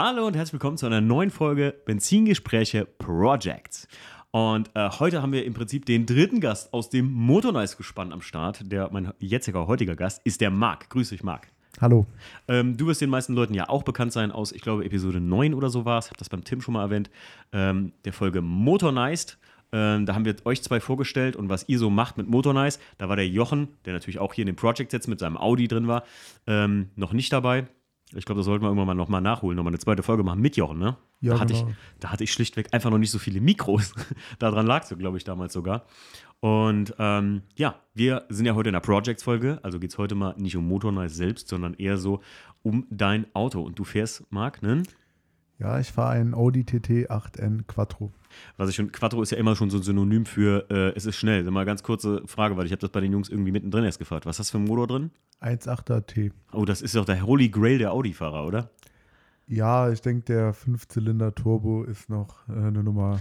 Hallo und herzlich willkommen zu einer neuen Folge Benzingespräche Projects. Und äh, heute haben wir im Prinzip den dritten Gast aus dem Motornice-Gespann am Start. Der, mein jetziger heutiger Gast ist der Marc. Grüß dich, Marc. Hallo. Ähm, du wirst den meisten Leuten ja auch bekannt sein aus, ich glaube, Episode 9 oder so war es. Ich habe das beim Tim schon mal erwähnt. Ähm, der Folge Motornice. Ähm, da haben wir euch zwei vorgestellt und was ihr so macht mit Motornice. Da war der Jochen, der natürlich auch hier in dem Project jetzt mit seinem Audi drin war, ähm, noch nicht dabei. Ich glaube, das sollten wir irgendwann mal nochmal nachholen, nochmal eine zweite Folge machen mit Jochen, ne? Ja, da, hatte genau. ich, da hatte ich schlichtweg einfach noch nicht so viele Mikros. Daran lag es, glaube ich, damals sogar. Und ähm, ja, wir sind ja heute in der Projects-Folge, also geht es heute mal nicht um Motornice selbst, sondern eher so um dein Auto. Und du fährst, Marc, ne? Ja, ich fahre einen Audi TT 8N Quattro. Was ich schon, Quattro ist ja immer schon so ein Synonym für äh, es ist schnell. Mal ganz kurze Frage, weil ich habe das bei den Jungs irgendwie mittendrin erst gefragt. Was hast du für einen Motor drin? 1.8er T. Oh, das ist doch der Holy Grail der Audi-Fahrer, oder? Ja, ich denke, der 5-Zylinder Turbo ist noch äh, eine Nummer.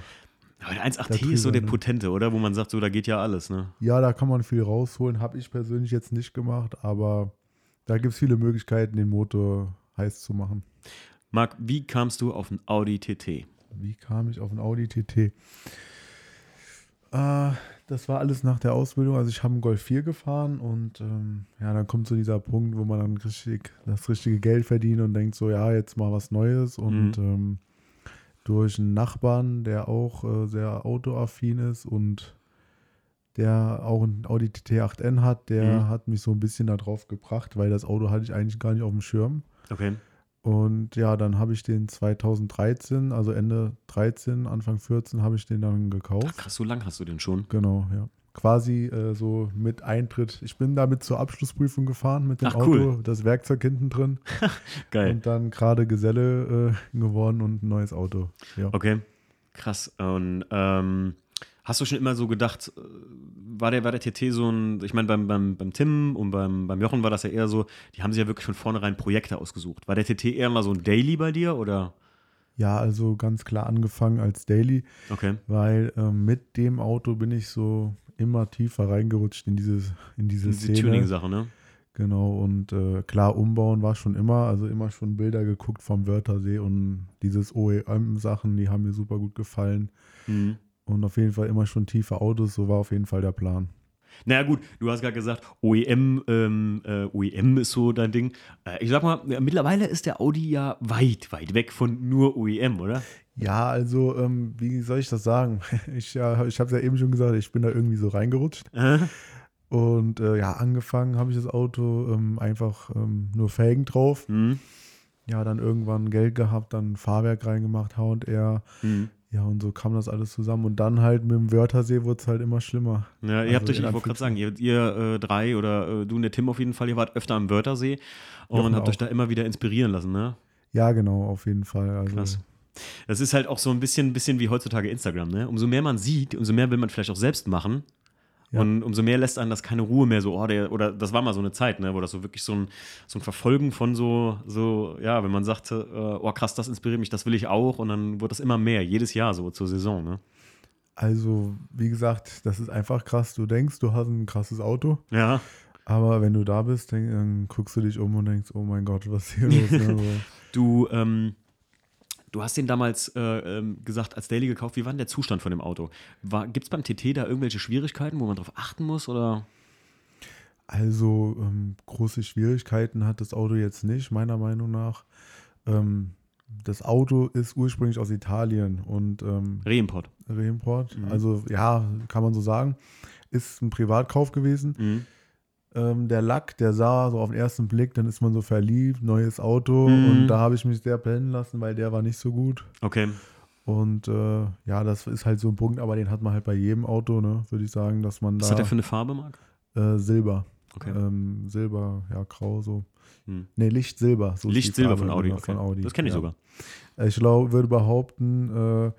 Aber der 1.8T Der ist so der ne? potente, oder? Wo man sagt, so, da geht ja alles, ne? Ja, da kann man viel rausholen. Habe ich persönlich jetzt nicht gemacht, aber da gibt es viele Möglichkeiten, den Motor heiß zu machen. Marc, wie kamst du auf einen Audi TT? Wie kam ich auf einen Audi TT? Äh, das war alles nach der Ausbildung. Also ich habe einen Golf 4 gefahren und ähm, ja, dann kommt so dieser Punkt, wo man dann richtig das richtige Geld verdient und denkt so, ja, jetzt mal was Neues. Und ähm, durch einen Nachbarn, der auch äh, sehr autoaffin ist und der auch ein Audi TT 8N hat, der Mhm. hat mich so ein bisschen da drauf gebracht, weil das Auto hatte ich eigentlich gar nicht auf dem Schirm. Okay. Und ja, dann habe ich den 2013, also Ende 13, Anfang 14, habe ich den dann Ach, gekauft. krass, so lang hast du den schon. Genau, ja. Quasi äh, so mit Eintritt. Ich bin damit zur Abschlussprüfung gefahren mit dem Ach, Auto, cool. das Werkzeug hinten drin Geil. und dann gerade Geselle äh, geworden und ein neues Auto. Ja. Okay. Krass. Und ähm, hast du schon immer so gedacht, äh, war der, war der TT so ein, ich meine, beim, beim, beim Tim und beim, beim Jochen war das ja eher so, die haben sich ja wirklich von vornherein Projekte ausgesucht. War der TT eher mal so ein Daily bei dir oder? ja, also ganz klar angefangen als Daily, Okay. weil ähm, mit dem Auto bin ich so immer tiefer reingerutscht in dieses in diese Diese Szene. Tuning-Sache, ne? Genau, und äh, klar, umbauen war schon immer, also immer schon Bilder geguckt vom Wörthersee und dieses OEM-Sachen, die haben mir super gut gefallen. Mhm. Und auf jeden Fall immer schon tiefe Autos, so war auf jeden Fall der Plan. Naja, gut, du hast gerade gesagt, OEM, ähm, äh, OEM ist so dein Ding. Äh, ich sag mal, mittlerweile ist der Audi ja weit, weit weg von nur OEM, oder? Ja, also, ähm, wie soll ich das sagen? Ich, ja, ich habe es ja eben schon gesagt, ich bin da irgendwie so reingerutscht. Äh? Und ja, angefangen habe ich das Auto ähm, einfach ähm, nur Felgen drauf. Mhm. Ja, dann irgendwann Geld gehabt, dann Fahrwerk reingemacht, H&R. Mhm. Ja, und so kam das alles zusammen. Und dann halt mit dem Wörthersee wurde es halt immer schlimmer. Ja, ihr habt Also euch, ich wollte gerade sagen, ihr, ihr äh, drei oder äh, du und der Tim auf jeden Fall, ihr wart öfter am Wörthersee und Jochen habt euch auch. da immer wieder inspirieren lassen, ne? Ja, genau, auf jeden Fall. Also, Krass. Das ist halt auch so ein bisschen, bisschen wie heutzutage Instagram, ne? Umso mehr man sieht, umso mehr will man vielleicht auch selbst machen. Ja. Und umso mehr lässt einen das keine Ruhe mehr so, oh, der, oder das war mal so eine Zeit, ne, wo das so wirklich so ein, so ein Verfolgen von so, so, ja, wenn man sagte, äh, oh krass, das inspiriert mich, das will ich auch, und dann wird das immer mehr, jedes Jahr so zur Saison, ne? Also, wie gesagt, das ist einfach krass. Du denkst, du hast ein krasses Auto, Ja. aber wenn du da bist, denk, dann guckst du dich um und denkst, oh mein Gott, was ist hier los? Ne? Du, ähm, du hast den damals äh, ähm, gesagt, als Daily gekauft. Wie war denn der Zustand von dem Auto? Gibt es beim TT da irgendwelche Schwierigkeiten, wo man drauf achten muss? Oder? Also, ähm, große Schwierigkeiten hat das Auto jetzt nicht, meiner Meinung nach. Ähm, das Auto ist ursprünglich aus Italien und ähm, Reimport. Reimport. Mhm. Also, ja, kann man so sagen. Ist ein Privatkauf gewesen. Mhm. Ähm, der Lack, der sah so auf den ersten Blick, dann ist man so verliebt, neues Auto Mhm. und da habe ich mich sehr blenden lassen, weil der war nicht so gut. Okay. Und äh, ja, das ist halt so ein Punkt, aber den hat man halt bei jedem Auto, ne, würde ich sagen, dass man Was da hat der für eine Farbe, Marc? äh, Silber, Okay. ähm, Silber, ja, grau so. Hm. Ne, Lichtsilber. So Farbe, von Audi. genau, Okay. von Audi. Das kenne ich ja. sogar. Ich glaube, würde behaupten, äh,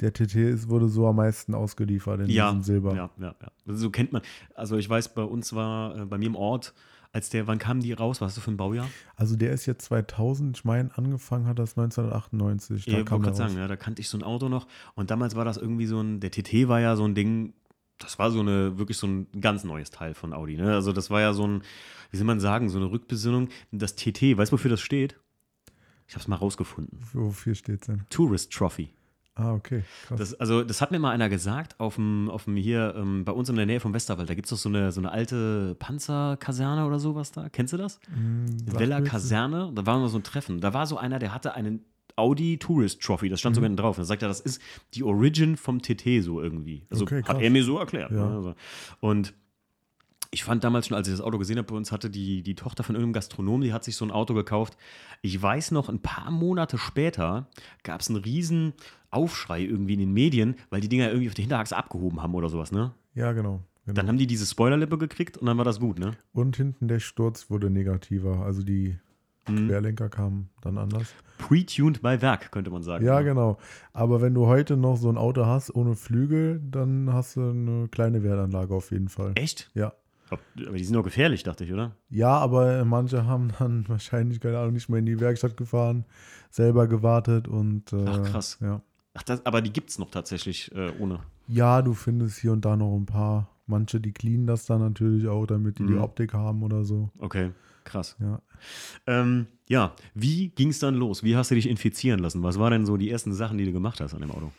der TT ist, wurde so am meisten ausgeliefert in Ja, diesem Silber. Ja, ja, ja. Also so kennt man. Also ich weiß, bei uns war, äh, bei mir im Ort, als der, wann kamen die raus? Was hast du für ein Baujahr? Also der ist jetzt 2000, ich meine, angefangen hat das 1998. Da Ja, ich wollte gerade sagen, ja, da kannte ich so ein Auto noch. Und damals war das irgendwie so ein, der TT war ja so ein Ding, das war so eine, wirklich so ein ganz neues Teil von Audi. Ne? Also das war ja so ein, wie soll man sagen, so eine Rückbesinnung. Das TT, weißt du, wofür das steht? Ich habe es mal rausgefunden. Wofür steht es denn? Tourist Trophy. Ah, okay. Krass. Das, also, das hat mir mal einer gesagt, auf dem, auf dem hier, ähm, bei uns in der Nähe vom Westerwald, da gibt es doch so eine, so eine alte Panzerkaserne oder sowas da. Kennst du das? Hm, Villa mir jetzt- Kaserne, da war mal so ein Treffen. Da war so einer, der hatte einen Audi Tourist Trophy, das stand Mhm. sogar hinten drauf. Er sagt er, das ist die Origin vom TT so irgendwie. Also Okay, hat er mir so erklärt. Ja. Ne? Also, und ich fand damals schon, als ich das Auto gesehen habe, bei uns hatte die, die Tochter von irgendeinem Gastronom, die hat sich so ein Auto gekauft. Ich weiß noch, ein paar Monate später gab es einen riesen Aufschrei irgendwie in den Medien, weil die Dinger irgendwie auf der Hinterachse abgehoben haben oder sowas, ne? Ja, genau. genau. Dann haben die diese Spoilerlippe gekriegt und dann war das gut, ne? Und hinten der Sturz wurde negativer. Also die Mhm. Querlenker kamen dann anders. Pre-tuned bei Werk, könnte man sagen. Ja, genau. Aber wenn du heute noch so ein Auto hast ohne Flügel, dann hast du eine kleine Wertanlage auf jeden Fall. Echt? Ja. Aber die sind doch gefährlich, dachte ich, oder? Ja, aber manche haben dann wahrscheinlich, keine Ahnung, nicht mehr in die Werkstatt gefahren, selber gewartet und. Äh, Ach, krass. Ja. Ach, das, aber die gibt es noch tatsächlich äh, ohne. ja, du findest hier und da noch ein paar. Manche, die cleanen das dann natürlich auch, damit die die Mhm. Optik haben oder so. Okay, krass. Ja. Ähm, ja, wie ging es dann los? Wie hast du dich infizieren lassen? Was waren denn so die ersten Sachen, die du gemacht hast an dem Auto?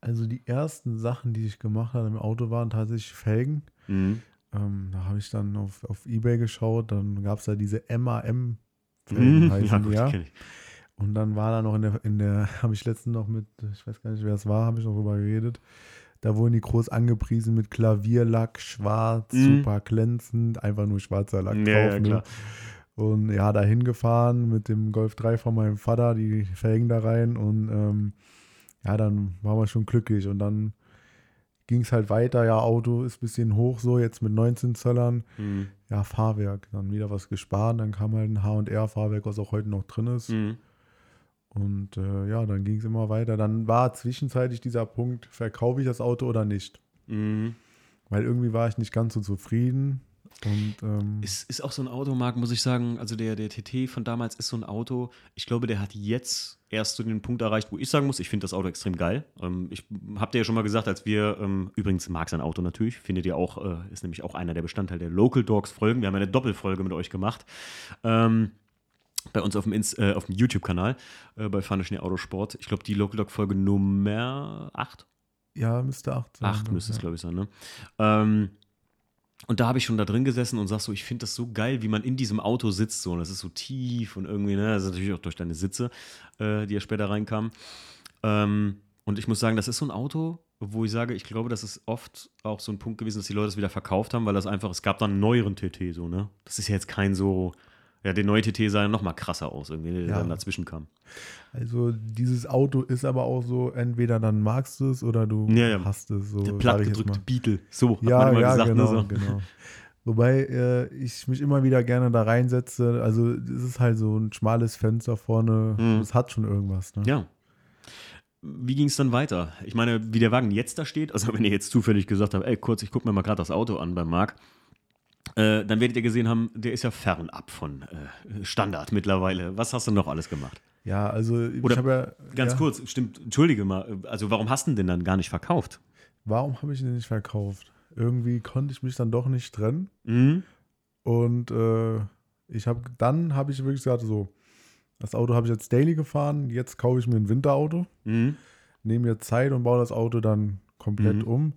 Also die ersten Sachen, die ich gemacht habe im Auto, waren tatsächlich Felgen. Mhm. Ähm, da habe ich dann auf, auf Ebay geschaut, dann gab es da diese MAM-Felgen, Mhm. Ja, die, gut, ja. die kenn ich. Und dann war da noch in der, in der, habe ich letztens noch mit, ich weiß gar nicht, wer es war, habe ich noch drüber geredet. Da wurden die groß angepriesen mit Klavierlack, schwarz, Mhm. super glänzend, einfach nur schwarzer Lack Ja, drauf. ja, ne? klar. Und ja, da hingefahren mit dem Golf 3 von meinem Vater, die Felgen da rein und ähm, ja, dann waren wir schon glücklich und dann ging es halt weiter, ja, Auto ist ein bisschen hoch so, jetzt mit 19 Zöllern, Mhm. ja, Fahrwerk, dann wieder was gespart, dann kam halt ein H&R-Fahrwerk, was auch heute noch drin ist Mhm. Und äh, ja, dann ging es immer weiter. Dann war zwischenzeitlich dieser Punkt, verkaufe ich das Auto oder nicht? Mhm. Weil irgendwie war ich nicht ganz so zufrieden. Und ähm, Ist, ist auch so ein Automarkt, muss ich sagen. Also der, der TT von damals ist so ein Auto. Ich glaube, der hat jetzt erst so den Punkt erreicht, wo ich sagen muss, ich finde das Auto extrem geil. Ähm, ich habe dir ja schon mal gesagt, als wir, ähm, übrigens mag sein Auto natürlich, findet ihr auch, äh, ist nämlich auch einer der Bestandteile der Local Dogs Folgen. Wir haben eine Doppelfolge mit euch gemacht. Ähm, bei uns auf dem, äh, auf dem YouTube-Kanal äh, bei Fahne Schnee Autosport. Ich glaube, die Local Dog Folge Nummer 8. ja, müsste 8 sein. Acht ne? müsste es, ja. glaube ich, sein, ne? Ähm, und da habe ich schon da drin gesessen und sag so, ich finde das so geil, wie man in diesem Auto sitzt. So. Und das ist so tief und irgendwie, ne? Also natürlich auch durch deine Sitze, äh, die ja später reinkamen. Ähm, und ich muss sagen, das ist so ein Auto, wo ich sage, ich glaube, das ist oft auch so ein Punkt gewesen, dass die Leute es wieder verkauft haben, weil das einfach, es gab dann einen neueren TT, so, ne? Das ist ja jetzt kein so, ja, der neue TT sah ja noch mal krasser aus, irgendwie, der Ja. dann dazwischen kam. Also dieses Auto ist aber auch so, entweder dann magst du es oder du Ja, ja. hast es. So, Der plattgedrückte. Beetle, so hat Ja, man immer ja, gesagt, genau, ne? So. genau. Wobei äh, ich mich immer wieder gerne da reinsetze. Also es ist halt so ein schmales Fenster vorne. Mhm. Es hat schon irgendwas. Ne? Ja. Wie ging es dann weiter? Ich meine, wie der Wagen jetzt da steht, also wenn ihr jetzt zufällig gesagt habt, ey, kurz, ich gucke mir mal gerade das Auto an beim Marc, äh, dann werdet ihr gesehen haben, der ist ja fernab von äh, Standard mittlerweile. Was hast du noch alles gemacht? Ja, also Oder ich habe ja. Ganz ja, kurz, stimmt, entschuldige mal, also warum hast du denn dann gar nicht verkauft? Warum habe ich den nicht verkauft? Irgendwie konnte ich mich dann doch nicht trennen. Mhm. Und äh, ich habe dann habe ich wirklich gesagt, so, das Auto habe ich jetzt daily gefahren, jetzt kaufe ich mir ein Winterauto, Mhm. nehme mir Zeit und baue das Auto dann komplett Mhm. um.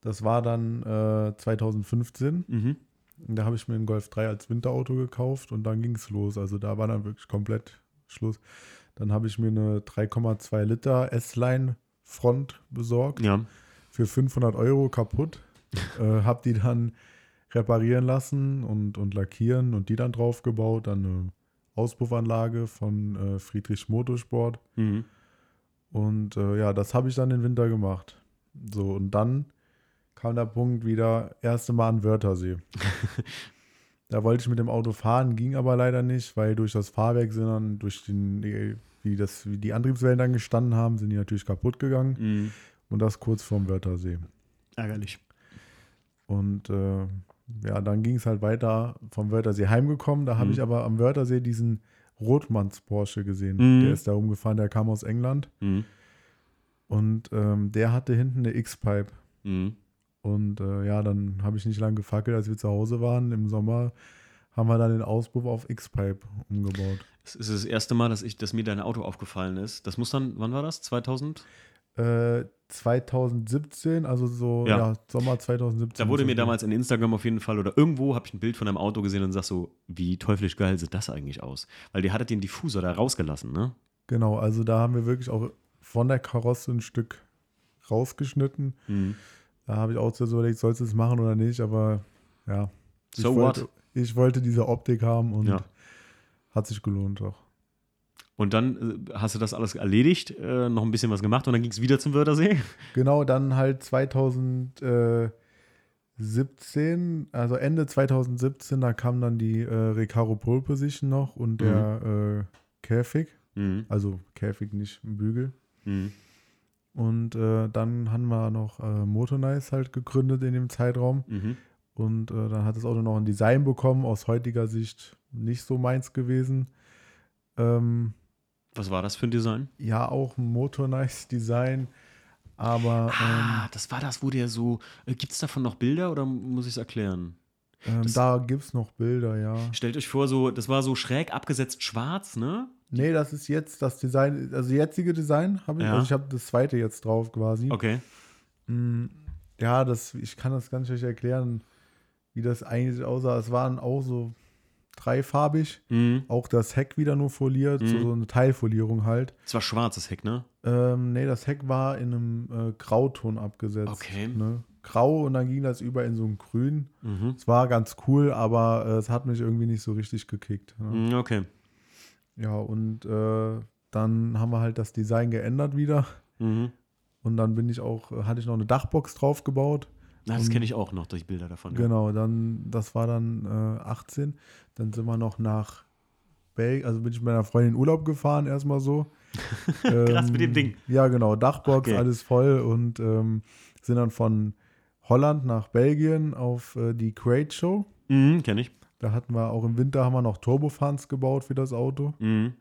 Das war dann äh, 2015. Mhm. Und da habe ich mir einen Golf 3 als Winterauto gekauft und dann ging es los. Also da war dann wirklich komplett Schluss. Dann habe ich mir eine 3,2 Liter S-Line Front besorgt Ja. für 500 Euro kaputt. äh, habe die dann reparieren lassen und, und lackieren und die dann draufgebaut. Dann eine Auspuffanlage von äh, Friedrich Motorsport. Mhm. Und äh, ja, das habe ich dann im Winter gemacht. So, und dann kam der Punkt wieder, erste Mal an Wörthersee. da wollte ich mit dem Auto fahren, ging aber leider nicht, weil durch das Fahrwerk sind dann, durch den, wie, das, wie die Antriebswellen dann gestanden haben, sind die natürlich kaputt gegangen. Mhm. Und das kurz vorm Wörthersee. Ärgerlich. Und äh, ja, dann ging es halt weiter vom Wörthersee heimgekommen. Da habe Mhm. ich aber am Wörthersee diesen Rotmanns Porsche gesehen. Mhm. Der ist da umgefahren, der kam aus England. Mhm. Und ähm, der hatte hinten eine X-Pipe. Und äh, ja, dann habe ich nicht lange gefackelt, als wir zu Hause waren im Sommer. haben wir dann den Auspuff auf X-Pipe umgebaut. Es ist das erste Mal, dass, ich, dass mir dein Auto aufgefallen ist. Das muss dann, wann war das? 2000? Äh, 2017, also so Ja. ja. Sommer 2017. Da wurde mir damals in Instagram auf jeden Fall oder irgendwo habe ich ein Bild von einem Auto gesehen und sag so, wie teuflisch geil sieht das eigentlich aus? Weil die hattet den Diffusor da rausgelassen, ne? Genau, also da haben wir wirklich auch von der Karosse ein Stück rausgeschnitten. Mhm. Da habe ich auch so überlegt, sollst du es machen oder nicht, aber ja. Ich So wollte, what? Ich wollte diese Optik haben und Ja. hat sich gelohnt auch. Und dann äh, hast du das alles erledigt, äh, noch ein bisschen was gemacht und dann ging es wieder zum Wörthersee. Genau, dann halt 2017, also Ende 2017, da kam dann die äh, Recaro Pole Position noch und der äh, Käfig, Mhm. also Käfig, nicht ein Bügel. Mhm. Und äh, dann haben wir noch äh, Motornice halt gegründet in dem Zeitraum. Mhm. Und äh, dann hat das Auto noch ein Design bekommen, aus heutiger Sicht nicht so meins gewesen. Ähm, Was war das für ein Design? ja, auch ein Motornice-Design, aber Ah, das war das, wo der so. Äh, Gibt es davon noch Bilder oder muss ich es erklären? ähm, das- da gibt es noch Bilder, ja. Stellt euch vor, so, das war so schräg abgesetzt schwarz, ne? Nee, das ist jetzt das Design, also jetzige Design habe ich, Ja. also ich habe das zweite jetzt drauf quasi. Okay. Mm, Ja, das, ich kann das ganz schlecht erklären, wie das eigentlich aussah. Es waren auch so dreifarbig, Mhm. auch das Heck wieder nur foliert, so, Mhm. so eine Teilfolierung halt. Es war schwarzes Heck, ne? Ähm, nee, das Heck war in einem äh, Grauton abgesetzt. Okay. Ne? Grau und dann ging das über in so ein Grün. Mhm. Es war ganz cool, aber äh, es hat mich irgendwie nicht so richtig gekickt. Ne? Mhm, Okay. Ja, und äh, dann haben wir halt das Design geändert wieder. Mhm. Und dann bin ich auch, äh, hatte ich noch eine Dachbox drauf gebaut. Na, das kenne ich auch noch durch Bilder davon. ja. Genau, dann, das war dann äh, 18. Dann sind wir noch nach Belgien, also bin ich mit meiner Freundin in Urlaub gefahren, erstmal so. Krass, mit dem Ding. Ja, genau, Dachbox, Okay. alles voll und ähm, sind dann von Holland nach Belgien auf äh, die Crate Show. Mhm, kenne ich. Da hatten wir auch im Winter haben wir noch Turbofans gebaut für das Auto. Mhm.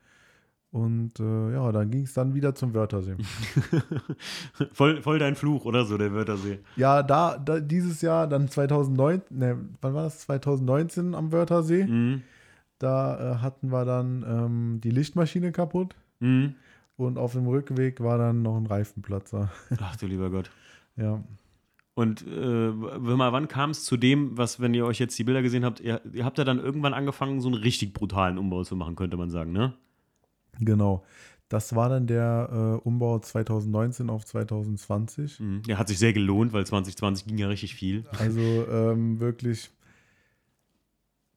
Und äh, ja, dann ging es dann wieder zum Wörthersee. voll, voll dein Fluch oder so, der Wörthersee. ja, da, da dieses Jahr, dann 2009, ne, wann war das? 2019 am Wörthersee. Mhm. Da äh, hatten wir dann ähm, die Lichtmaschine kaputt Mhm. und auf dem Rückweg war dann noch ein Reifenplatzer. Ach du lieber Gott. ja. Und äh, mal, wann kam es zu dem, was, wenn ihr euch jetzt die Bilder gesehen habt, ihr, ihr habt ja dann irgendwann angefangen, so einen richtig brutalen Umbau zu machen, könnte man sagen, ne? Genau. Das war dann der äh, Umbau 2019 auf 2020. Mhm. Der hat sich sehr gelohnt, weil 2020 ging ja richtig viel. Also ähm, wirklich,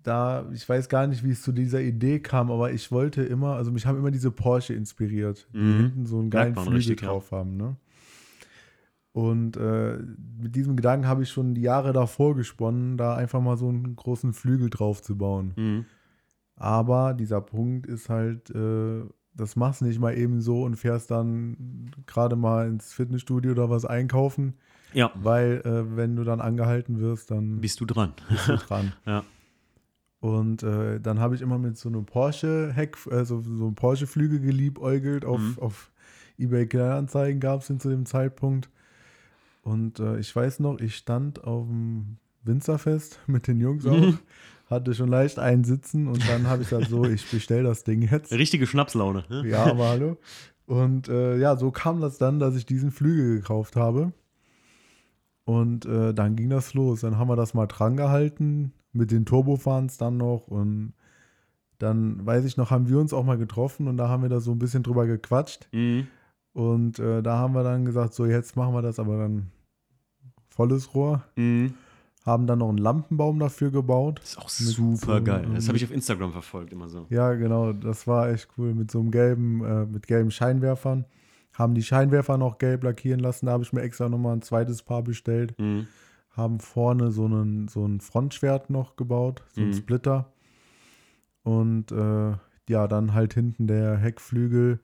da, ich weiß gar nicht, wie es zu dieser Idee kam, aber ich wollte immer, also mich haben immer diese Porsche inspiriert, die Mhm. hinten so einen geilen Flügel richtig, ja. drauf haben. Ne? Und äh, mit diesem Gedanken habe ich schon die Jahre davor gesponnen, da einfach mal so einen großen Flügel drauf zu bauen. Mhm. Aber dieser Punkt ist halt, äh, das machst du nicht mal eben so und fährst dann gerade mal ins Fitnessstudio oder was einkaufen, Ja, weil äh, wenn du dann angehalten wirst, dann bist du dran. bist du dran. Ja. Und äh, dann habe ich immer mit so einem Porsche-Heck, also so einem Porsche-Flügel geliebäugelt. Auf, Mhm. auf eBay Kleinanzeigen gab es den zu dem Zeitpunkt. Und äh, ich weiß noch, ich stand auf dem Winzerfest mit den Jungs auch, Mhm. hatte schon leicht einen sitzen und dann habe ich gesagt, so, ich bestell das Ding jetzt. Richtige Schnapslaune. Ne? Ja, aber hallo. Und äh, ja, so kam das dann, dass ich diesen Flügel gekauft habe. Und äh, dann ging das los. Dann haben wir das mal dran gehalten, mit den Turbofans dann noch. Und dann, weiß ich noch, haben wir uns auch mal getroffen und da haben wir da so ein bisschen drüber gequatscht. Mhm. Und äh, da haben wir dann gesagt, so jetzt machen wir das aber dann volles Rohr. Mhm. Haben dann noch einen Lampenbaum dafür gebaut. Das ist auch super so- geil. Das habe ich auf Instagram verfolgt, immer so. Ja, genau, das war echt cool mit so einem gelben, äh, mit gelben Scheinwerfern. Haben die Scheinwerfer noch gelb lackieren lassen, da habe ich mir extra nochmal ein zweites Paar bestellt. Mhm. Haben vorne so einen, so ein Frontschwert noch gebaut, so ein Mhm. Splitter. Und äh, ja, dann halt hinten der Heckflügel,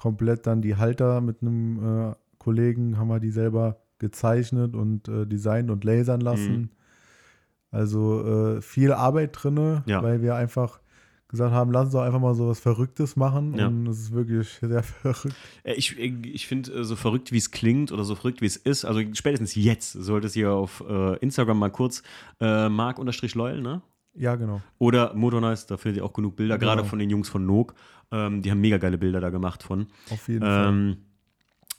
komplett dann die Halter mit einem äh, Kollegen, haben wir die selber gezeichnet und äh, designt und lasern lassen. Mhm. Also äh, viel Arbeit drinne, Ja. weil wir einfach gesagt haben, lass uns doch einfach mal so was Verrücktes machen. Ja. Und es ist wirklich sehr verrückt. Äh, Ich, ich finde, äh, so verrückt wie es klingt oder so verrückt wie es ist, also spätestens jetzt solltest ihr auf äh, Instagram mal kurz äh, mark-loyal, ne? Ja, genau. Oder Motornice, da findet ihr auch genug Bilder, Genau. gerade von den Jungs von Nook. Ähm, die haben mega geile Bilder da gemacht von. Auf jeden Fall. Ähm,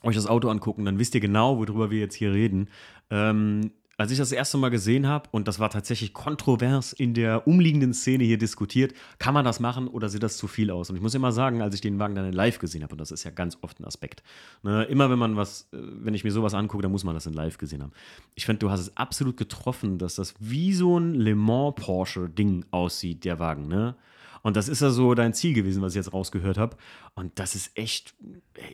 euch das Auto angucken, dann wisst ihr genau, worüber wir jetzt hier reden. Ähm, als ich das erste Mal gesehen habe, und das war tatsächlich kontrovers in der umliegenden Szene hier diskutiert, kann man das machen oder sieht das zu viel aus? Und ich muss immer sagen, als ich den Wagen dann in live gesehen habe, und das ist ja ganz oft ein Aspekt, ne, immer wenn man was, äh, wenn ich mir sowas angucke, dann muss man das in live gesehen haben. Ich finde, du hast es absolut getroffen, dass das wie so ein Le Mans Porsche-Ding aussieht, der Wagen, ne? Und das ist ja so dein Ziel gewesen, was ich jetzt rausgehört habe. Und das ist echt,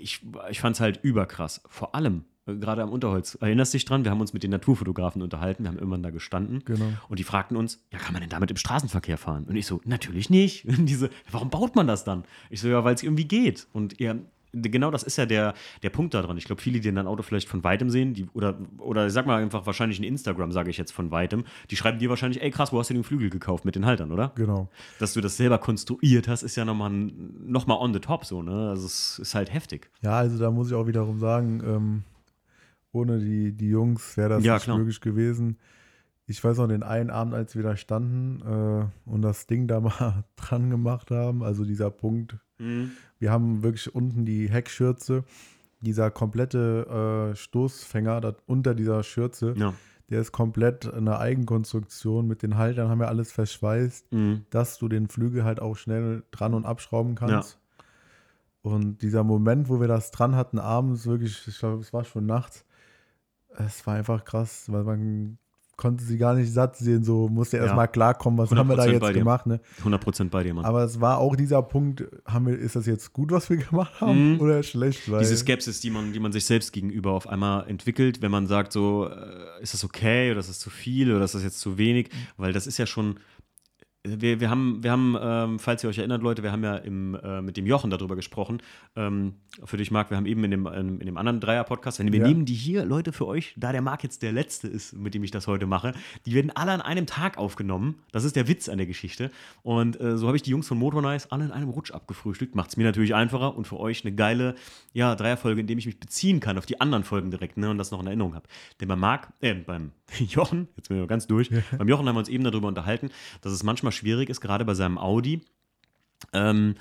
ich, ich fand es halt überkrass. Vor allem, gerade am Unterholz. Erinnerst dich dran? Wir haben uns mit den Naturfotografen unterhalten. Wir haben irgendwann da gestanden. Genau. Und die fragten uns, ja, kann man denn damit im Straßenverkehr fahren? Und ich so, natürlich nicht. Und diese, warum baut man das dann? Ich so, ja, weil es irgendwie geht. Und ja, genau das ist ja der, der Punkt daran. Ich glaube, viele, die dein Auto vielleicht von weitem sehen, die, oder, oder ich sag mal einfach wahrscheinlich in Instagram, sage ich jetzt von weitem, die schreiben dir wahrscheinlich, ey krass, wo hast du den Flügel gekauft mit den Haltern, oder? Genau. Dass du das selber konstruiert hast, ist ja nochmal noch mal on the top so, ne? Also es ist halt heftig. Ja, also da muss ich auch wiederum sagen, ähm, ohne die, die Jungs wäre das Ja, nicht klar. möglich gewesen. Ich weiß noch den einen Abend, als wir da standen äh, und das Ding da mal dran gemacht haben, also dieser Punkt, wir haben wirklich unten die Heckschürze, dieser komplette äh, Stoßfänger da, unter dieser Schürze, Ja. der ist komplett eine Eigenkonstruktion. Mit den Haltern haben wir alles verschweißt, Mhm. dass du den Flügel halt auch schnell dran und abschrauben kannst. Und dieser Moment, wo wir das dran hatten, abends wirklich, ich glaube, es war schon nachts, es war einfach krass, weil man konnte sie gar nicht satt sehen, so musste Ja. erst mal klarkommen, was haben wir da 100% bei jetzt gemacht. Ne? 100% bei dir, Mann. Aber es war auch dieser Punkt, haben wir, ist das jetzt gut, was wir gemacht haben Mhm. oder schlecht? Diese Skepsis, die man, die man sich selbst gegenüber auf einmal entwickelt, wenn man sagt, so, äh, ist das okay oder ist das zu viel oder ist das jetzt zu wenig? Weil das ist ja schon. Wir, wir haben, wir haben ähm, falls ihr euch erinnert, Leute, wir haben ja im, äh, mit dem Jochen darüber gesprochen. Ähm, für dich, Marc, wir haben eben in dem, in, dem anderen Dreier-Podcast, wir Ja. nehmen die hier, Leute, für euch, da der Marc jetzt der Letzte ist, mit dem ich das heute mache, die werden alle an einem Tag aufgenommen. Das ist der Witz an der Geschichte. Und äh, so habe ich die Jungs von Motornice alle in einem Rutsch abgefrühstückt. Macht es mir natürlich einfacher und für euch eine geile ja, Dreierfolge, in dem ich mich beziehen kann auf die anderen Folgen direkt ne, und das noch in Erinnerung habe. Denn beim Marc, äh, beim Jochen, jetzt bin ich ganz durch, beim Jochen haben wir uns eben darüber unterhalten, dass es manchmal schwierig ist, gerade bei seinem Audi, ähm,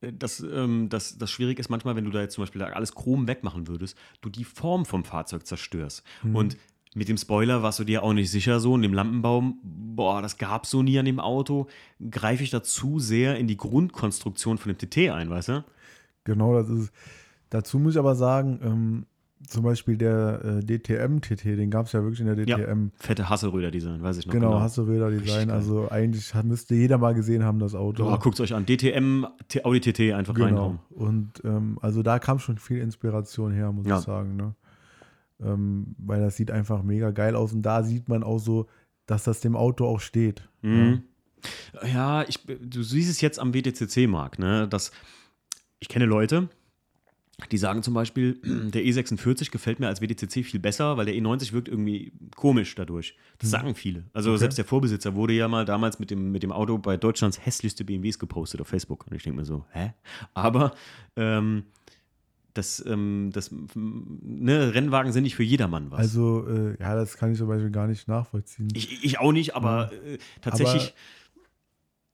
dass ähm, das, das schwierig ist manchmal, wenn du da jetzt zum Beispiel alles Chrom wegmachen würdest, du die Form vom Fahrzeug zerstörst. Und mit dem Spoiler warst du dir auch nicht sicher so, und dem Lampenbaum, boah, das gab so nie an dem Auto, greife ich da zu sehr in die Grundkonstruktion von dem TT ein, weißt du? Genau, das ist. Dazu muss ich aber sagen, ähm, zum Beispiel der äh, DTM-TT, den gab es ja wirklich in der DTM. Fette Hasselröder-Design, weiß ich noch. Genau, Hasselräder-Design. geil. Also eigentlich hat, müsste jeder mal gesehen haben, das Auto. Oh, guckt euch an. DTM, Audi TT einfach genau. reinhauen. Und ähm, also da kam schon viel Inspiration her, muss Ja. ich sagen. Ne? Ähm, weil das sieht einfach mega geil aus. Und da sieht man auch so, dass das dem Auto auch steht. Mhm. Ja, ich, du siehst es jetzt am WTCC-Markt, ne? Dass ich kenne Leute, die sagen zum Beispiel, der E46 gefällt mir als WTCC viel besser, weil der E90 wirkt irgendwie komisch dadurch. Das sagen viele. Also selbst der Vorbesitzer wurde ja mal damals mit dem, mit dem Auto bei Deutschlands hässlichste BMWs gepostet auf Facebook. Und ich denke mir so, hä? Aber ähm, das, ähm, das ne, Rennwagen sind nicht für jedermann was. Also, äh, ja, das kann ich zum Beispiel gar nicht nachvollziehen. ich, ich auch nicht, aber äh, tatsächlich.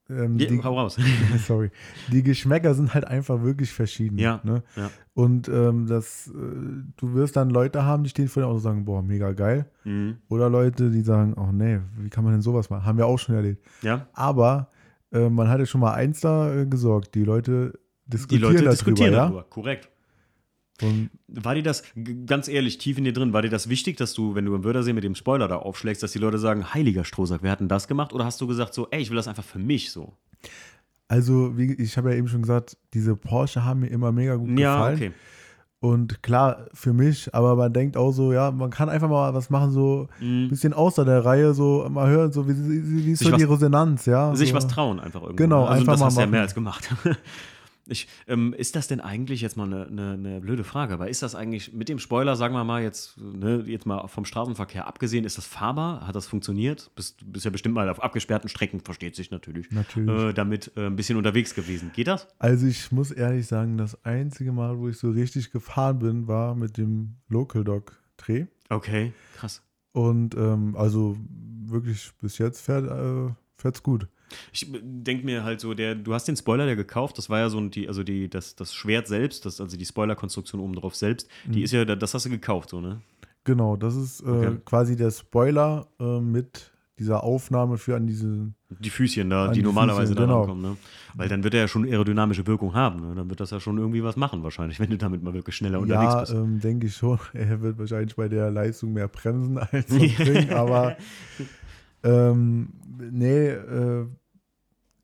Ähm, Ja, die, hau raus. sorry. Die Geschmäcker sind halt einfach wirklich verschieden. Ja, Ne? ja. Und ähm, das, äh, du wirst dann Leute haben, die stehen vor dem Auto und sagen, boah, mega geil. Mhm. Oder Leute, die sagen, oh nee, wie kann man denn sowas machen? Haben wir auch schon erlebt. Ja, Aber äh, man hatte schon mal eins da äh, gesorgt. Die Leute die diskutieren Leute darüber, diskutieren ja? darüber, korrekt. Und War dir das, ganz ehrlich, tief in dir drin, war dir das wichtig, dass du, wenn du im Wörthersee mit dem Spoiler da aufschlägst, dass die Leute sagen, heiliger Strohsack, wer hat denn das gemacht? Oder hast du gesagt so, ey, ich will das einfach für mich so? also, wie, ich habe ja eben schon gesagt, diese Porsche haben mir immer mega gut Ja, gefallen. okay. Und klar, für mich, aber man denkt auch so, ja, man kann einfach mal was machen, so ein Mhm. bisschen außer der Reihe, so mal hören, so wie, wie, wie ist Sich so die was- Resonanz, ja. Sich so. was trauen einfach irgendwie. Genau, also einfach das mal hast du ja mehr als gemacht. Ich, ähm, ist das denn eigentlich jetzt mal eine, eine, eine blöde Frage, aber ist das eigentlich mit dem Spoiler, sagen wir mal jetzt, ne, jetzt mal vom Straßenverkehr abgesehen, ist das fahrbar? Hat das funktioniert? Bist, bist ja bestimmt mal auf abgesperrten Strecken, versteht sich natürlich, Natürlich. Äh, damit äh, ein bisschen unterwegs gewesen. Geht das? Also ich muss ehrlich sagen, das einzige Mal, wo ich so richtig gefahren bin, war mit dem Local Dog Dreh. Okay, krass. Und ähm, also wirklich bis jetzt fährt äh, fährt's gut. Ich denke mir halt so, der, du hast den Spoiler ja gekauft, das war ja so die, also die, das, das Schwert selbst, das, also die Spoiler-Konstruktion oben drauf selbst, die ist ja, das hast du gekauft, so, ne? Genau, das ist äh, Okay. quasi der Spoiler äh, mit dieser Aufnahme für an diese. Die Füßchen da, die die normalerweise Füßchen, da genau. rankommen, ne? Weil dann wird er ja schon aerodynamische Wirkung haben, ne? Dann wird das ja schon irgendwie was machen, wahrscheinlich, wenn du damit mal wirklich schneller unterwegs Ja, bist. ähm, denke ich schon. Er wird wahrscheinlich bei der Leistung mehr bremsen als so bringen, aber ähm, nee, äh,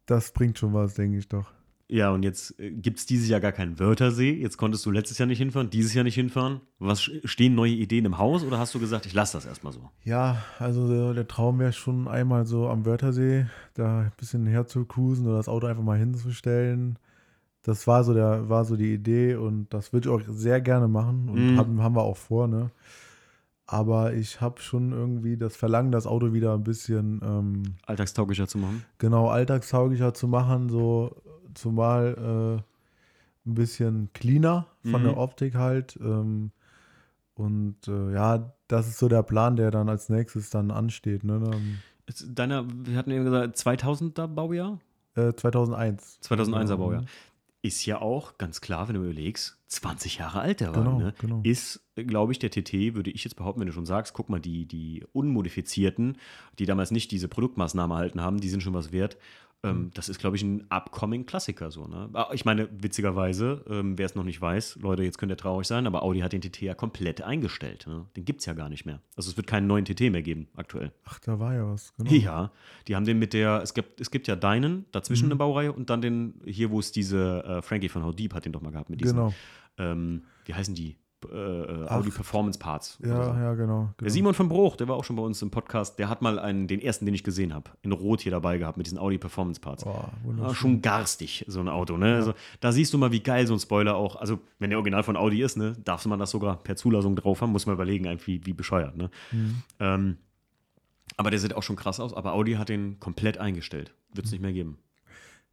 das bringt schon was, denke ich doch. Ja, und jetzt äh, gibt es dieses Jahr gar keinen Wörthersee. Jetzt konntest du letztes Jahr nicht hinfahren, dieses Jahr nicht hinfahren. Was stehen neue Ideen im Haus oder hast du gesagt, ich lasse das erstmal so? Ja, also der, der Traum wäre schon einmal so am Wörthersee, da ein bisschen herzukruisen oder das Auto einfach mal hinzustellen. Das war so, der, war so die Idee und das würde ich auch sehr gerne machen und Mhm. haben, haben wir auch vor, ne? Aber ich habe schon irgendwie das Verlangen, das Auto wieder ein bisschen ähm, Alltagstauglicher zu machen. genau alltagstauglicher zu machen, so zumal äh, ein bisschen cleaner von Mhm. der Optik halt. Ähm, und äh, ja, das ist so der Plan, der dann als nächstes dann ansteht. Ne? Dann, Deiner, wir hatten eben gesagt, 2000er Baujahr? äh, 2001. 2001er Genau. Baujahr. Ist ja auch ganz klar, wenn du überlegst, 20 Jahre alt der Genau, Wagen. Ne? genau. Ist, glaube ich, der TT, würde ich jetzt behaupten, wenn du schon sagst, guck mal, die, die unmodifizierten, die damals nicht diese Produktmaßnahme erhalten haben, die sind schon was wert. Mhm. Ähm, das ist, glaube ich, ein upcoming Klassiker so. Ne? Ah, Ich meine, witzigerweise, ähm, wer es noch nicht weiß, Leute, jetzt könnt ihr traurig sein, aber Audi hat den TT ja komplett eingestellt. Ne? Den gibt es ja gar nicht mehr. Also es wird keinen neuen TT mehr geben aktuell. Ach, da war ja was. Genau. Ja, die haben den mit der, es gibt, es gibt ja deinen, dazwischen Mhm. eine Baureihe und dann den, hier, wo es diese, äh, Frankie von How Deep hat den doch mal gehabt mit diesen, Genau. ähm, wie heißen die? Äh, äh. Audi Performance Parts. Ja, so. ja, genau. genau. Der Simon von Bruch, der war auch schon bei uns im Podcast, der hat mal einen, den ersten, den ich gesehen habe, in Rot hier dabei gehabt mit diesen Audi Performance Parts. Oh, schon garstig, so ein Auto, ne? Also, da siehst du mal, wie geil so ein Spoiler auch, also wenn der Original von Audi ist, ne, darf man das sogar per Zulassung drauf haben, muss man überlegen, wie, wie bescheuert, ne? Mhm. Ähm, aber der sieht auch schon krass aus, aber Audi hat den komplett eingestellt. Wird es Mhm. nicht mehr geben.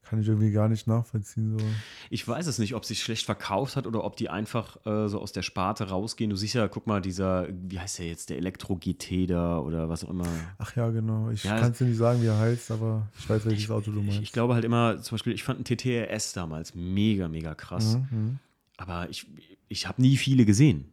Kann ich irgendwie gar nicht nachvollziehen. So. Ich weiß es nicht, ob sich schlecht verkauft hat oder ob die einfach äh, so aus der Sparte rausgehen. Du siehst ja, guck mal, dieser, wie heißt der jetzt, der Elektro-GT da oder was auch immer. Ach ja, genau. Ich Ja, kann es dir nicht sagen, wie er heißt, aber ich weiß, welches Auto du Ich, meinst. ich glaube halt immer, zum Beispiel, ich fand einen TTRS damals mega, mega krass. Mhm, mhm. Aber ich, ich habe nie viele gesehen.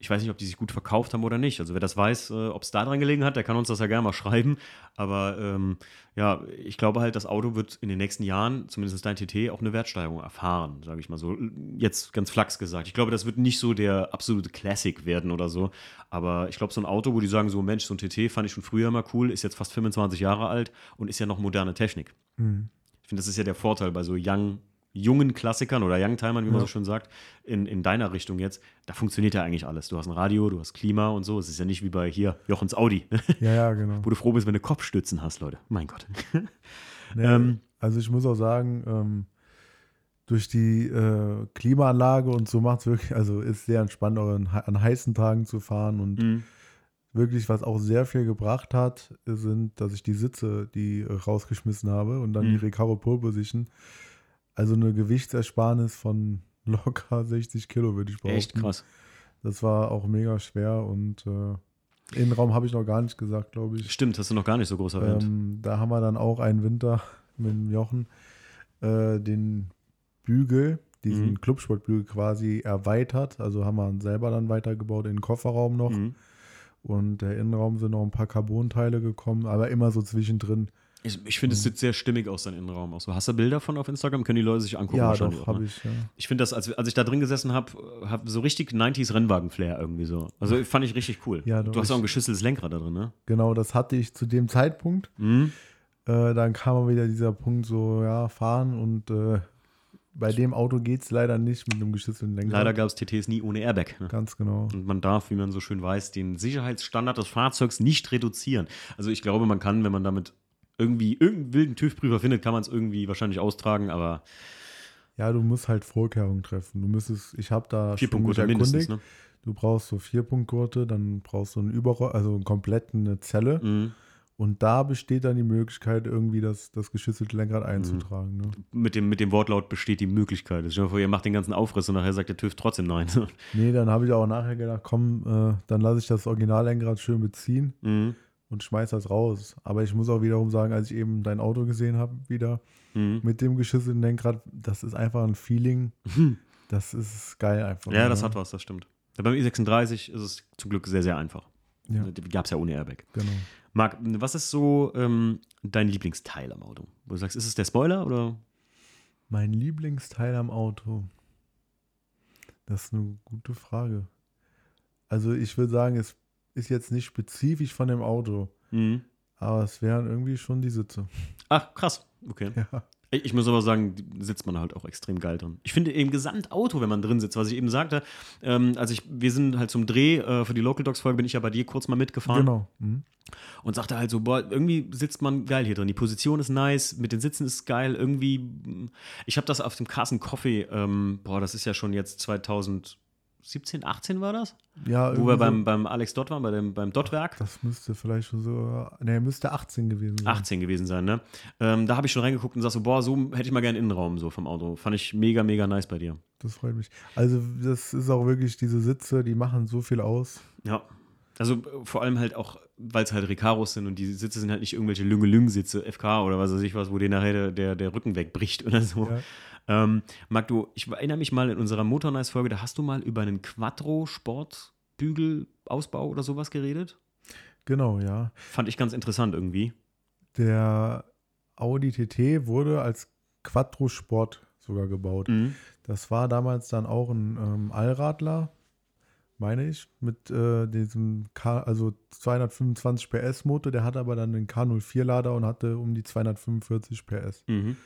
Ich weiß nicht, ob die sich gut verkauft haben oder nicht. Also wer das weiß, äh, ob es da dran gelegen hat, der kann uns das ja gerne mal schreiben. Aber ähm, ja, ich glaube halt, das Auto wird in den nächsten Jahren, zumindest dein TT, auch eine Wertsteigerung erfahren, sage ich mal so. Jetzt ganz flachs gesagt. Ich glaube, das wird nicht so der absolute Classic werden oder so. Aber ich glaube, so ein Auto, wo die sagen, so Mensch, so ein TT fand ich schon früher immer cool, ist jetzt fast 25 Jahre alt und ist ja noch moderne Technik. Mhm. Ich finde, das ist ja der Vorteil bei so young, jungen Klassikern oder Youngtimern, wie man Ja. so schön sagt, in, in deiner Richtung jetzt. Da funktioniert ja eigentlich alles. Du hast ein Radio, du hast Klima und so. Es ist ja nicht wie bei hier Jochens Audi, ne? Ja, ja, genau. wo du froh bist, wenn du Kopfstützen hast, Leute. Mein Gott. Nee, Ähm, also ich muss auch sagen, ähm, durch die äh, Klimaanlage und so macht es wirklich, also ist sehr entspannt, auch an, an heißen Tagen zu fahren und Mhm. wirklich, was auch sehr viel gebracht hat, sind, dass ich die Sitze, die äh, rausgeschmissen habe und dann Mhm. die Recaro Pole Position, also eine Gewichtsersparnis von locker 60 Kilo, würde ich behaupten. Echt krass. Das war auch mega schwer und äh, Innenraum habe ich noch gar nicht gesagt, glaube ich. Stimmt, hast du noch gar nicht so groß erwähnt. Ähm, da haben wir dann auch einen Winter mit dem Jochen äh, den Bügel, diesen Mhm. Clubsportbügel quasi erweitert. Also haben wir selber dann weitergebaut in den Kofferraum noch. Mhm. Und der Innenraum sind noch ein paar Carbonteile gekommen, aber immer so zwischendrin. Ich, ich finde, es sieht sehr stimmig aus, dein Innenraum. Auch so. Hast du Bilder von auf Instagram? Können die Leute sich angucken? ja, doch, habe ne? ich. Ja. Ich finde das, als, als ich da drin gesessen habe, hab so richtig 90s Rennwagen-Flair irgendwie so. Also fand ich richtig cool. Ja, doch, du hast auch ein geschüsseltes Lenkrad da drin, ne? Genau, das hatte ich zu dem Zeitpunkt. Mhm. Äh, dann kam mal wieder dieser Punkt so, ja, fahren und äh, bei dem Auto geht es leider nicht mit einem geschützelten Lenkrad. Leider gab es TTs nie ohne Airbag. Ne? Ganz genau. Und man darf, wie man so schön weiß, den Sicherheitsstandard des Fahrzeugs nicht reduzieren. Also ich glaube, man kann, wenn man damit irgendwie irgendeinen wilden TÜV-Prüfer findet, kann man es irgendwie wahrscheinlich austragen, aber Ja, du musst halt Vorkehrungen treffen. Du müsstest, ich habe da vier schon mich erkundigt. Ne? Du brauchst so vier Punktgurte, dann brauchst du einen Überroll, also einen kompletten eine Zelle. Mhm. Und da besteht dann die Möglichkeit, irgendwie das, das geschützelte Lenkrad einzutragen. Ne? Mit, dem, mit dem Wortlaut besteht die Möglichkeit. Stell dir vor, ihr macht den ganzen Aufriss und nachher sagt der TÜV trotzdem nein. Nee, dann habe ich auch nachher gedacht, komm, äh, dann lasse ich das Originallenkrad schön beziehen. mhm. Und schmeiß das raus. Aber ich muss auch wiederum sagen, als ich eben dein Auto gesehen habe, wieder Mhm. mit dem geschissenen Lenkrad, das ist einfach ein Feeling. Das ist geil einfach. Ja, ne? das hat was, das stimmt. Ja, beim i36 ist es zum Glück sehr, sehr einfach. Ja, Die gab es ja ohne Airbag. genau. Marc, was ist so ähm, dein Lieblingsteil am Auto? Wo du sagst, ist es der Spoiler oder? Mein Lieblingsteil am Auto. Das ist eine gute Frage. Also ich würde sagen, es ist jetzt nicht spezifisch von dem Auto, Mhm. aber es wären irgendwie schon die Sitze. Ach, krass. Okay. Ja. Ich muss aber sagen, sitzt man halt auch extrem geil drin. Ich finde im Gesamtauto, wenn man drin sitzt, was ich eben sagte, ähm, also ich, wir sind halt zum Dreh äh, für die Local Dogs Folge, bin ich ja bei dir kurz mal mitgefahren Genau. Mhm. und sagte halt so, boah, irgendwie sitzt man geil hier drin. Die Position ist nice, mit den Sitzen ist geil, irgendwie. Ich habe das auf dem Carson Coffee, ähm, boah, das ist ja schon jetzt 2017, 18 war das? Ja, Wo wir beim, beim Alex Dott waren, bei dem, beim Dottwerk. das müsste vielleicht schon so, ne, müsste 18 gewesen sein. 18 gewesen sein, ne? Ähm, da habe ich schon reingeguckt und sag so, boah, so hätte ich mal gerne Innenraum so vom Auto. Fand ich mega, mega nice bei dir. Das freut mich. Also das ist auch wirklich diese Sitze, die machen so viel aus. Ja. Also vor allem halt auch, weil es halt Recaros sind und die Sitze sind halt nicht irgendwelche Lüngelüng-Sitze, FK oder was weiß ich was, wo dir nachher der, der, der Rücken wegbricht oder so. Ja. Ähm, Marc, du, ich erinnere mich mal in unserer Motornice-Folge, da hast du mal über einen Quattro-Sportbügel-Ausbau oder sowas geredet. Genau, ja. Fand ich ganz interessant irgendwie. Der Audi TT wurde als Quattro Sport sogar gebaut. Mhm. Das war damals dann auch ein ähm, Allradler, meine ich, mit äh, diesem K, also 225 PS Motor. Der hatte aber dann einen K04 Lader und hatte um die 245 PS. Mhm.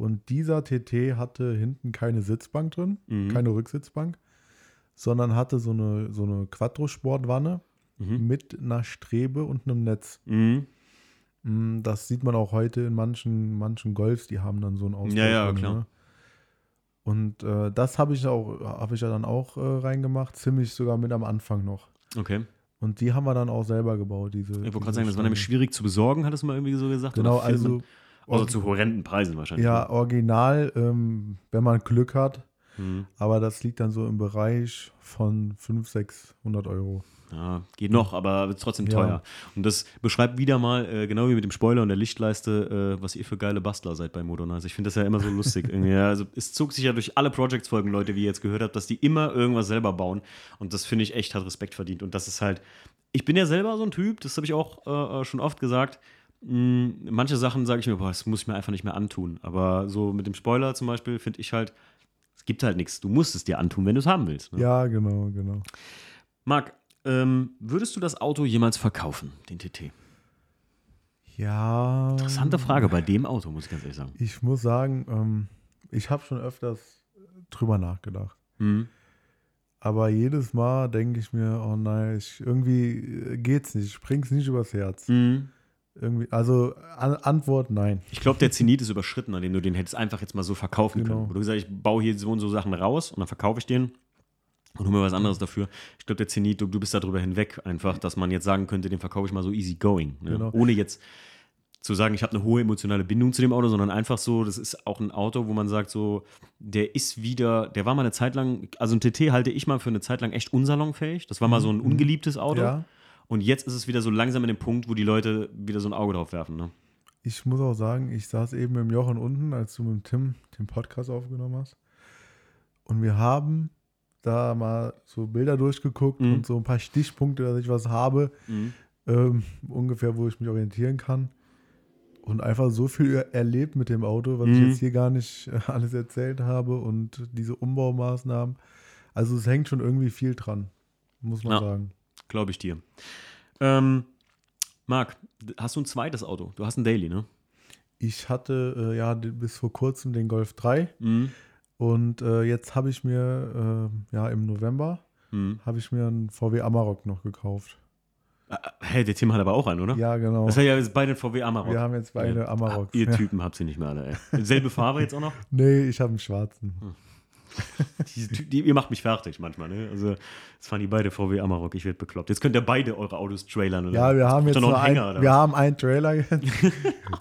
Und dieser TT hatte hinten keine Sitzbank drin, Mhm. keine Rücksitzbank, sondern hatte so eine, so eine Quattro-Sportwanne Mhm. mit einer Strebe und einem Netz. Mhm. Mm, Das sieht man auch heute in manchen, manchen Golfs, die haben dann so einen Ausbau. Ja, ja, klar. Ne? Und äh, das habe ich auch, habe ich ja dann auch äh, reingemacht, ziemlich sogar mit am Anfang noch. Okay. Und die haben wir dann auch selber gebaut, diese. Ich wollte gerade sagen, das war nämlich schwierig zu besorgen, hattest du mal irgendwie so gesagt. Genau, also, Also zu horrenden Preisen wahrscheinlich. ja, original, ähm, wenn man Glück hat, Mhm. aber das liegt dann so im Bereich von 500, 600 Euro. Ja, geht noch, aber wird trotzdem Ja. teuer. Und das beschreibt wieder mal, äh, genau wie mit dem Spoiler und der Lichtleiste, äh, was ihr für geile Bastler seid bei Modernize. Ich finde das ja immer so lustig. ja, also es zog sich ja durch alle Projects-Folgen, Leute, wie ihr jetzt gehört habt, dass die immer irgendwas selber bauen. Und das finde ich echt hat Respekt verdient. Und das ist halt, ich bin ja selber so ein Typ, das habe ich auch äh, äh, schon oft gesagt. Mh, manche Sachen sage ich mir, boah, das muss ich mir einfach nicht mehr antun. Aber so mit dem Spoiler zum Beispiel finde ich halt, es gibt halt nichts. Du musst es dir antun, wenn du es haben willst. Ne? Ja, genau, genau. Marc, ähm, würdest du das Auto jemals verkaufen, den TT? Ja. Interessante Frage bei dem Auto, muss ich ganz ehrlich sagen. Ich muss sagen, ähm, ich habe schon öfters drüber nachgedacht. Mhm. Aber jedes Mal denke ich mir, oh nein, ich, irgendwie äh, geht's nicht, ich bring's nicht übers Herz. Mhm. Irgendwie, also an, Antwort nein. Ich glaube, der Zenit ist überschritten, an dem du den hättest einfach jetzt mal so verkaufen Genau. können. Wo du gesagt ich baue hier so und so Sachen raus und dann verkaufe ich den und hole mir was anderes dafür. Ich glaube, der Zenit, du, du bist darüber hinweg einfach, dass man jetzt sagen könnte, den verkaufe ich mal so easy going. Ne? Genau. Ohne jetzt zu sagen, ich habe eine hohe emotionale Bindung zu dem Auto, sondern einfach so, das ist auch ein Auto, wo man sagt, so, der ist wieder, der war mal eine Zeit lang, also ein TT halte ich mal für eine Zeit lang echt unsalonfähig. Das war mal so ein ungeliebtes Auto. Mhm. Ja, Und jetzt ist es wieder so langsam in dem Punkt, wo die Leute wieder so ein Auge drauf werfen. Ne? ich muss auch sagen, ich saß eben im Jochen unten, als du mit Tim den Podcast aufgenommen hast. Und wir haben da mal so Bilder durchgeguckt Mhm. und so ein paar Stichpunkte, dass ich was habe, ähm, ungefähr, wo ich mich orientieren kann. Und einfach so viel er- erlebt mit dem Auto, was ich Mhm. jetzt hier gar nicht alles erzählt habe und diese Umbaumaßnahmen. Also es hängt schon irgendwie viel dran, muss man Ja. sagen. Glaube ich dir. Ähm, Marc, hast du ein zweites Auto? Du hast ein Daily, ne? Ich hatte äh, ja bis vor kurzem den Golf 3 Mhm. und äh, jetzt habe ich mir äh, ja im November Mhm. habe ich mir einen VW Amarok noch gekauft. Äh, Hey, der Tim hat aber auch einen, oder? Ja, genau. Das hat ja jetzt beide VW Amarok. Wir haben jetzt beide Ja. Amaroks. Ah, ihr Ja. Typen habt sie nicht mehr alle, ey. Selbe Farbe jetzt auch noch? Nee, ich habe einen schwarzen. Diese Ty- die, ihr macht mich fertig manchmal, ne? Also, jetzt fahren die beide VW Amarok, ich werde bekloppt. Jetzt könnt ihr beide eure Autos trailern, oder? Ja, wir haben jetzt noch einen ein, wir haben einen Trailer jetzt,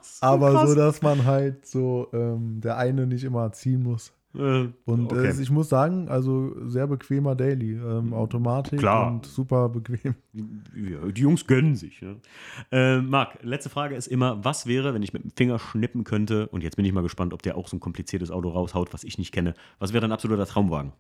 So aber krass. so, dass man halt so ähm, der eine nicht immer ziehen muss. Äh, Und okay. äh, ich muss sagen, also sehr bequemer Daily. Ähm, Automatik Klar. und super bequem. Ja, die Jungs gönnen sich. Ja. Äh, Marc, letzte Frage ist immer: Was wäre, wenn ich mit dem Finger schnippen könnte? Und jetzt bin ich mal gespannt, ob der auch so ein kompliziertes Auto raushaut, was ich nicht kenne. Was wäre ein absoluter Traumwagen?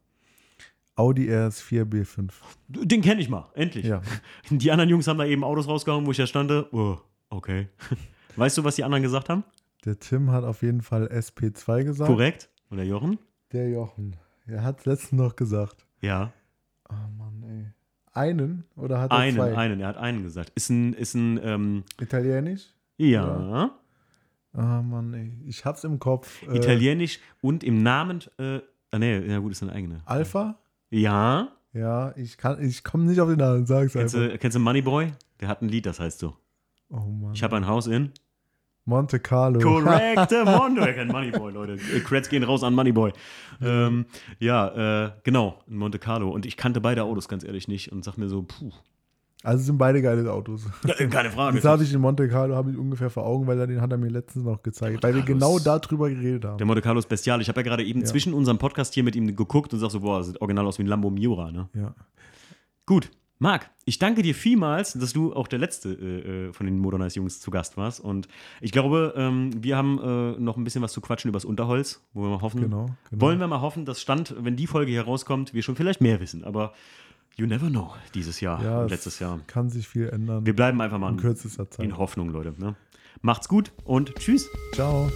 Audi RS4 B5. Den kenne ich mal, endlich. Ja. Die anderen Jungs haben da eben Autos rausgehauen, wo ich ja stande. Oh, okay. Weißt du, was die anderen gesagt haben? Der Tim hat auf jeden Fall SP2 gesagt. Korrekt. Oder Jochen? Der Jochen. Er hat es letztens noch gesagt. Ja. Oh Mann, ey. Einen oder hat er Einen, zwei? einen. Er hat einen gesagt. Ist ein, ist ein, ähm, Italienisch? ja. Ah Mann, ey. Ich hab's im Kopf. Äh, Italienisch und im Namen, äh, ah, nee, ja gut, ist eine eigene. Alpha? Ja. Ja, ich kann, ich komme nicht auf den Namen, sag's Kennst einfach. du, kennst du Moneyboy? Der hat ein Lied, das heißt so. Oh Mann. Ich habe ein Haus in. Monte Carlo. Mondo. Er kennt Moneyboy, Leute. Äh, Creds gehen raus an Moneyboy. Ähm, ja, äh, genau, in Monte Carlo. Und ich kannte beide Autos ganz ehrlich nicht und sag mir so, puh. Also sind beide geile Autos. Ja, äh, keine Frage. Das habe ich in Monte Carlo habe ich ungefähr vor Augen, weil er den hat er mir letztens noch gezeigt, weil wir Carlo genau darüber geredet haben. Der Monte Carlo ist bestial. Ich habe ja gerade eben Ja. zwischen unserem Podcast hier mit ihm geguckt und sag so, boah, das sieht original aus wie ein Lambo Miura, ne? Ja. Gut. Marc, ich danke dir vielmals, dass du auch der letzte äh, äh, von den Modernize Jungs zu Gast warst. Und ich glaube, ähm, wir haben äh, noch ein bisschen was zu quatschen übers Unterholz, wo wir mal hoffen, Genau, genau. wollen wir mal hoffen, dass Stand, wenn die Folge hier rauskommt, wir schon vielleicht mehr wissen. Aber you never know dieses Jahr Ja, und es letztes Jahr. Kann sich viel ändern Wir bleiben einfach mal in in, kürzester Zeit. in Hoffnung, Leute. Ne? Macht's gut und tschüss. Ciao.